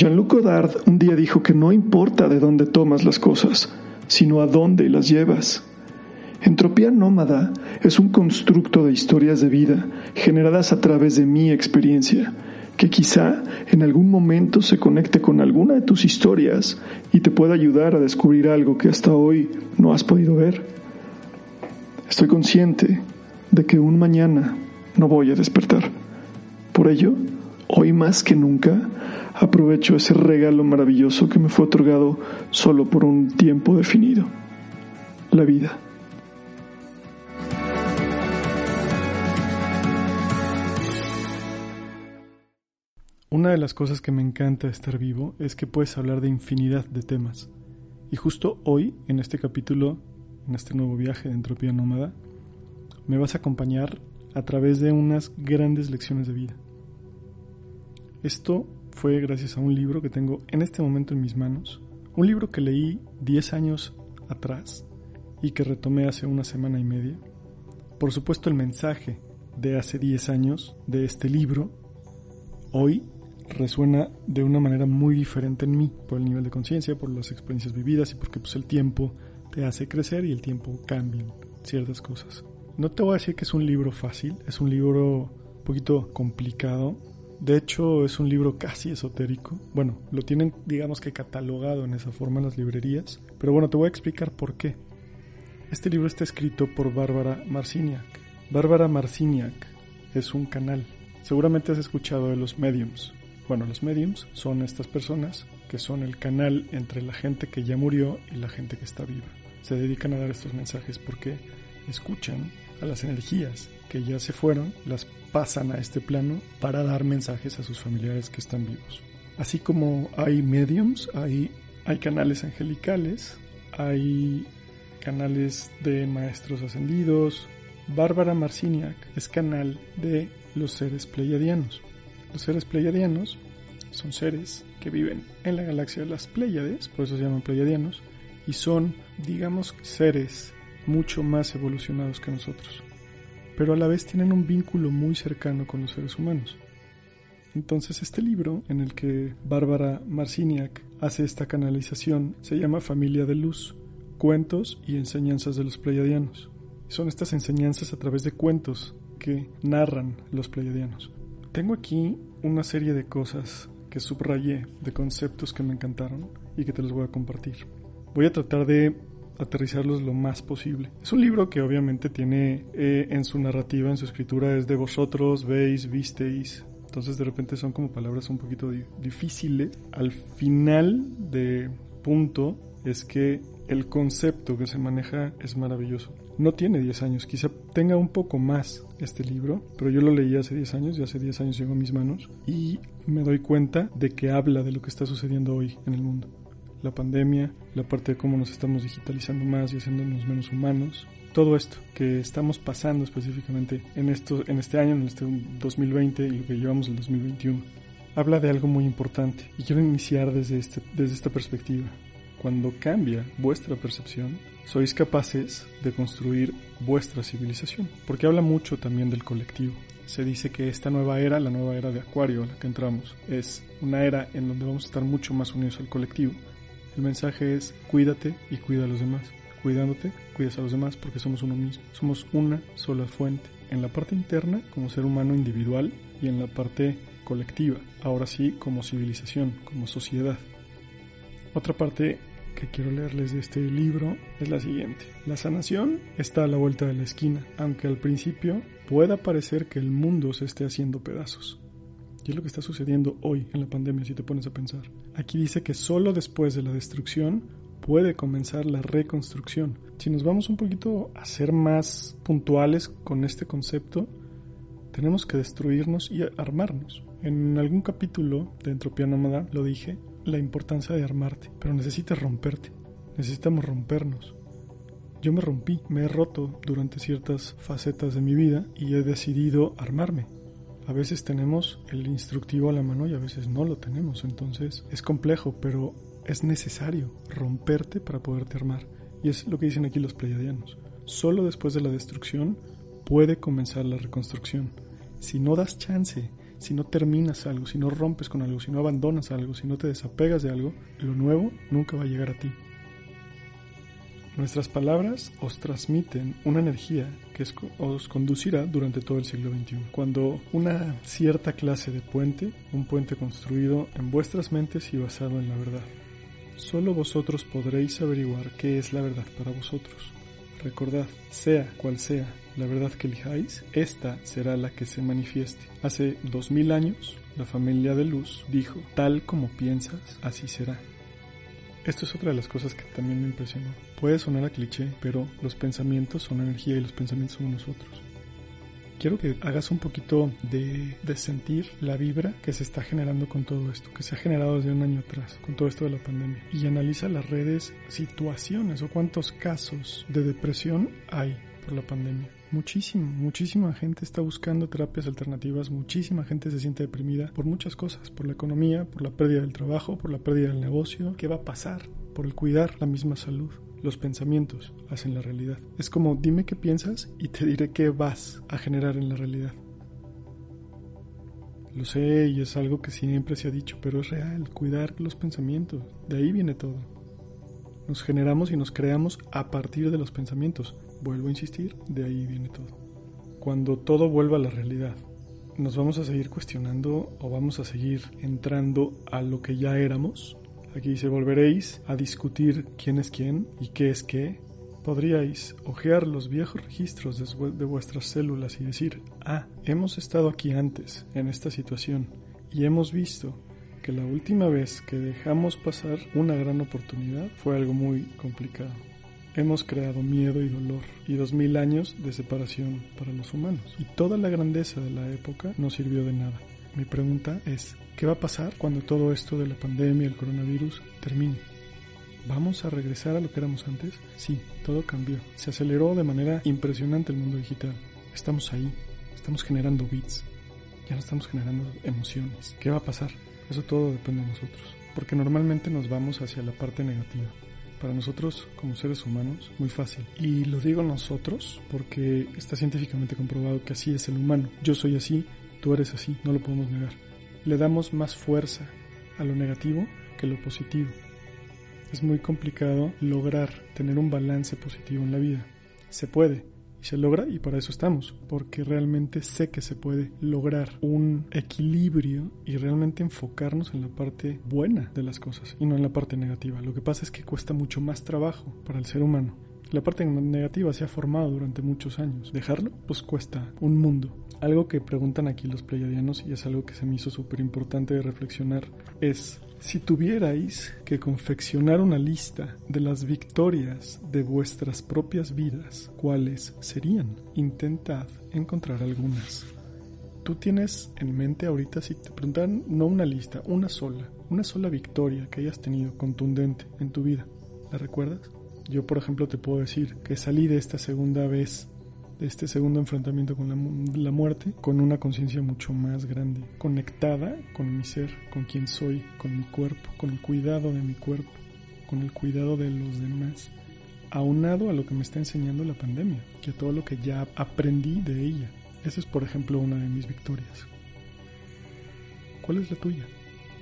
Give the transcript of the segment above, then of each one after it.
Jean-Luc Godard un día dijo que no importa de dónde tomas las cosas, sino a dónde las llevas. Entropía nómada es un constructo de historias de vida generadas a través de mi experiencia, que quizá en algún momento se conecte con alguna de tus historias y te pueda ayudar a descubrir algo que hasta hoy no has podido ver. Estoy consciente de que un mañana no voy a despertar. Por ello, hoy más que nunca, aprovecho ese regalo maravilloso que me fue otorgado solo por un tiempo definido, la vida. Una de las cosas que me encanta estar vivo es que puedes hablar de infinidad de temas. Y justo hoy, en este capítulo, en este nuevo viaje de Entropía Nómada, me vas a acompañar a través de unas grandes lecciones de vida. Esto fue gracias a un libro que tengo en este momento en mis manos, un libro que leí 10 años atrás y que retomé hace una semana y media. Por supuesto el mensaje de hace 10 años de este libro hoy resuena de una manera muy diferente en mí, por el nivel de conciencia, por las experiencias vividas y porque pues el tiempo te hace crecer y el tiempo cambia ciertas cosas. No te voy a decir que es un libro fácil, es un libro un poquito complicado, de hecho, es un libro casi esotérico. Bueno, lo tienen, digamos que catalogado en esa forma en las librerías. Pero bueno, te voy a explicar por qué. Este libro está escrito por Bárbara Marciniak. Bárbara Marciniak es un canal. Seguramente has escuchado de los mediums. Bueno, los mediums son estas personas que son el canal entre la gente que ya murió y la gente que está viva. Se dedican a dar estos mensajes porque escuchan a las energías que ya se fueron, las pasan a este plano para dar mensajes a sus familiares que están vivos. Así como hay mediums, hay, canales angelicales, hay canales de maestros ascendidos. Bárbara Marciniak es canal de los seres pleiadianos. Los seres pleiadianos son seres que viven en la galaxia de las Pléyades, por eso se llaman pleiadianos, y son, digamos, seres mucho más evolucionados que nosotros pero a la vez tienen un vínculo muy cercano con los seres humanos. Entonces este libro, en el que Bárbara Marciniak hace esta canalización, se llama Familia de Luz, Cuentos y Enseñanzas de los Pleiadianos. Son estas enseñanzas a través de cuentos que narran los pleiadianos. Tengo aquí una serie de cosas que subrayé, de conceptos que me encantaron y que te los voy a compartir. Voy a tratar de aterrizarlos lo más posible. Es un libro que obviamente tiene eh, en su narrativa, en su escritura, es de vosotros veis, visteis. Entonces de repente son como palabras un poquito difíciles. Al final de punto es que el concepto que se maneja es maravilloso. No tiene 10 años, quizá tenga un poco más este libro, pero yo lo leí hace 10 años y hace 10 años llegó a mis manos y me doy cuenta de que habla de lo que está sucediendo hoy en el mundo la pandemia, la parte de cómo nos estamos digitalizando más y haciéndonos menos humanos. Todo esto que estamos pasando específicamente en, esto, en este año, en este 2020 y lo que llevamos el 2021, habla de algo muy importante y quiero iniciar desde, este, desde esta perspectiva. Cuando cambia vuestra percepción, sois capaces de construir vuestra civilización, porque habla mucho también del colectivo. Se dice que esta nueva era, la nueva era de Acuario a la que entramos, es una era en donde vamos a estar mucho más unidos al colectivo, el mensaje es cuídate y cuida a los demás. Cuidándote, cuidas a los demás porque somos uno mismo. Somos una sola fuente. En la parte interna, como ser humano individual, y en la parte colectiva. Ahora sí, como civilización, como sociedad. Otra parte que quiero leerles de este libro es la siguiente. La sanación está a la vuelta de la esquina, aunque al principio pueda parecer que el mundo se esté haciendo pedazos. Y es lo que está sucediendo hoy en la pandemia, si te pones a pensar. Aquí dice que solo después de la destrucción puede comenzar la reconstrucción. Si nos vamos un poquito a ser más puntuales con este concepto, tenemos que destruirnos y armarnos. En algún capítulo de Entropía Nómada lo dije, la importancia de armarte, pero necesitas romperte, necesitamos rompernos. Yo me rompí, me he roto durante ciertas facetas de mi vida y he decidido armarme. A veces tenemos el instructivo a la mano y a veces no lo tenemos, entonces es complejo, pero es necesario romperte para poderte armar. Y es lo que dicen aquí los pleiadianos. Solo después de la destrucción puede comenzar la reconstrucción. Si no das chance, si no terminas algo, si no rompes con algo, si no abandonas algo, si no te desapegas de algo, lo nuevo nunca va a llegar a ti. Nuestras palabras os transmiten una energía que os conducirá durante todo el siglo XXI. Cuando una cierta clase de puente, un puente construido en vuestras mentes y basado en la verdad. Solo vosotros podréis averiguar qué es la verdad para vosotros. Recordad, sea cual sea la verdad que elijáis, esta será la que se manifieste. Hace dos mil años, la familia de luz dijo, tal como piensas, así será. Esto es otra de las cosas que también me impresionó. Puede sonar a cliché, pero los pensamientos son energía y los pensamientos somos nosotros quiero que hagas un poquito de, sentir la vibra que se está generando con todo esto, que se ha generado desde un año atrás, con todo esto de la pandemia. Y analiza las redes, situaciones o cuántos casos de depresión hay por la pandemia. Muchísimo, muchísima gente está buscando terapias alternativas, muchísima gente se siente deprimida por muchas cosas, por la economía, por la pérdida del trabajo, por la pérdida del negocio. ¿Qué va a pasar? Por el cuidar la misma salud. Los pensamientos hacen la realidad. Es como dime qué piensas y te diré qué vas a generar en la realidad. Lo sé y es algo que siempre se ha dicho, pero es real, cuidar los pensamientos. De ahí viene todo. Nos generamos y nos creamos a partir de los pensamientos. Vuelvo a insistir, de ahí viene todo. Cuando todo vuelva a la realidad, nos vamos a seguir cuestionando o vamos a seguir entrando a lo que ya éramos Aquí dice, volveréis a discutir quién es quién y qué es qué. Podríais ojear los viejos registros de vuestras células y decir, ah, hemos estado aquí antes, en esta situación, y hemos visto que la última vez que dejamos pasar una gran oportunidad fue algo muy complicado. Hemos creado miedo y dolor y dos mil años de separación para los humanos. Y toda la grandeza de la época no sirvió de nada. Mi pregunta es, ¿qué va a pasar cuando todo esto de la pandemia, el coronavirus, termine? ¿Vamos a regresar a lo que éramos antes? Sí, todo cambió. Se aceleró de manera impresionante el mundo digital. Estamos ahí, estamos generando bits, ya no estamos generando emociones. ¿Qué va a pasar? Eso todo depende de nosotros, porque normalmente nos vamos hacia la parte negativa. Para nosotros, como seres humanos, muy fácil. Y lo digo nosotros porque está científicamente comprobado que así es el humano. Yo soy así, Tú eres así, no lo podemos negar. Le damos más fuerza a lo negativo que lo positivo. Es muy complicado lograr tener un balance positivo en la vida. Se puede, y se logra y para eso estamos, porque realmente sé que se puede lograr un equilibrio y realmente enfocarnos en la parte buena de las cosas y no en la parte negativa. Lo que pasa es que cuesta mucho más trabajo para el ser humano. La parte negativa se ha formado durante muchos años. Dejarlo, pues cuesta un mundo. Algo que preguntan aquí los pleiadianos y es algo que se me hizo súper importante de reflexionar es si tuvierais que confeccionar una lista de las victorias de vuestras propias vidas, ¿cuáles serían? Intentad encontrar algunas. Tú tienes en mente ahorita, si te preguntan, no una lista, una sola, una sola victoria que hayas tenido contundente en tu vida. ¿La recuerdas? Yo, por ejemplo, te puedo decir que salí de esta segunda vez este segundo enfrentamiento con la, muerte con una conciencia mucho más grande, conectada con mi ser, con quien soy, con mi cuerpo, con el cuidado de mi cuerpo, con el cuidado de los demás, aunado a lo que me está enseñando la pandemia, que todo lo que ya aprendí de ella. Esa es, por ejemplo, una de mis victorias. ¿Cuál es la tuya?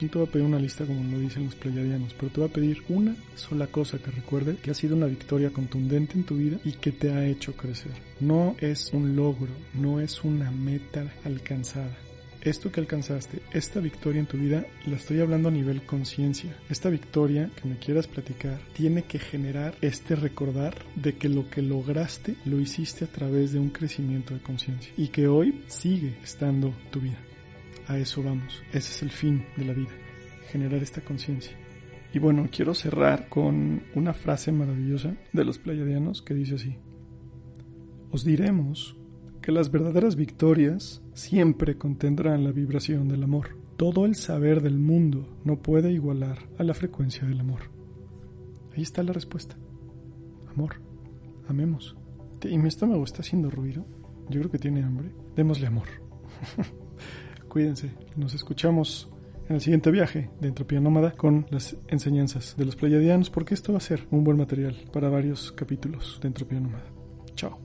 No te voy a pedir una lista como lo dicen los pleiadianos, pero te voy a pedir una sola cosa que recuerde que ha sido una victoria contundente en tu vida y que te ha hecho crecer. No es un logro, no es una meta alcanzada. Esto que alcanzaste, esta victoria en tu vida, la estoy hablando a nivel conciencia. Esta victoria que me quieras platicar tiene que generar este recordar de que lo que lograste lo hiciste a través de un crecimiento de conciencia y que hoy sigue estando tu vida. A eso vamos. Ese es el fin de la vida, generar esta conciencia. Y bueno, quiero cerrar con una frase maravillosa de los pleiadianos que dice así. Os diremos que las verdaderas victorias siempre contendrán la vibración del amor. Todo el saber del mundo no puede igualar a la frecuencia del amor. Ahí está la respuesta. Amor. Amemos. Y mi estómago está haciendo ruido. Yo creo que tiene hambre. Démosle amor. Cuídense. Nos escuchamos en el siguiente viaje de Entropía Nómada con las enseñanzas de los pleiadianos, porque esto va a ser un buen material para varios capítulos de Entropía Nómada. Chao.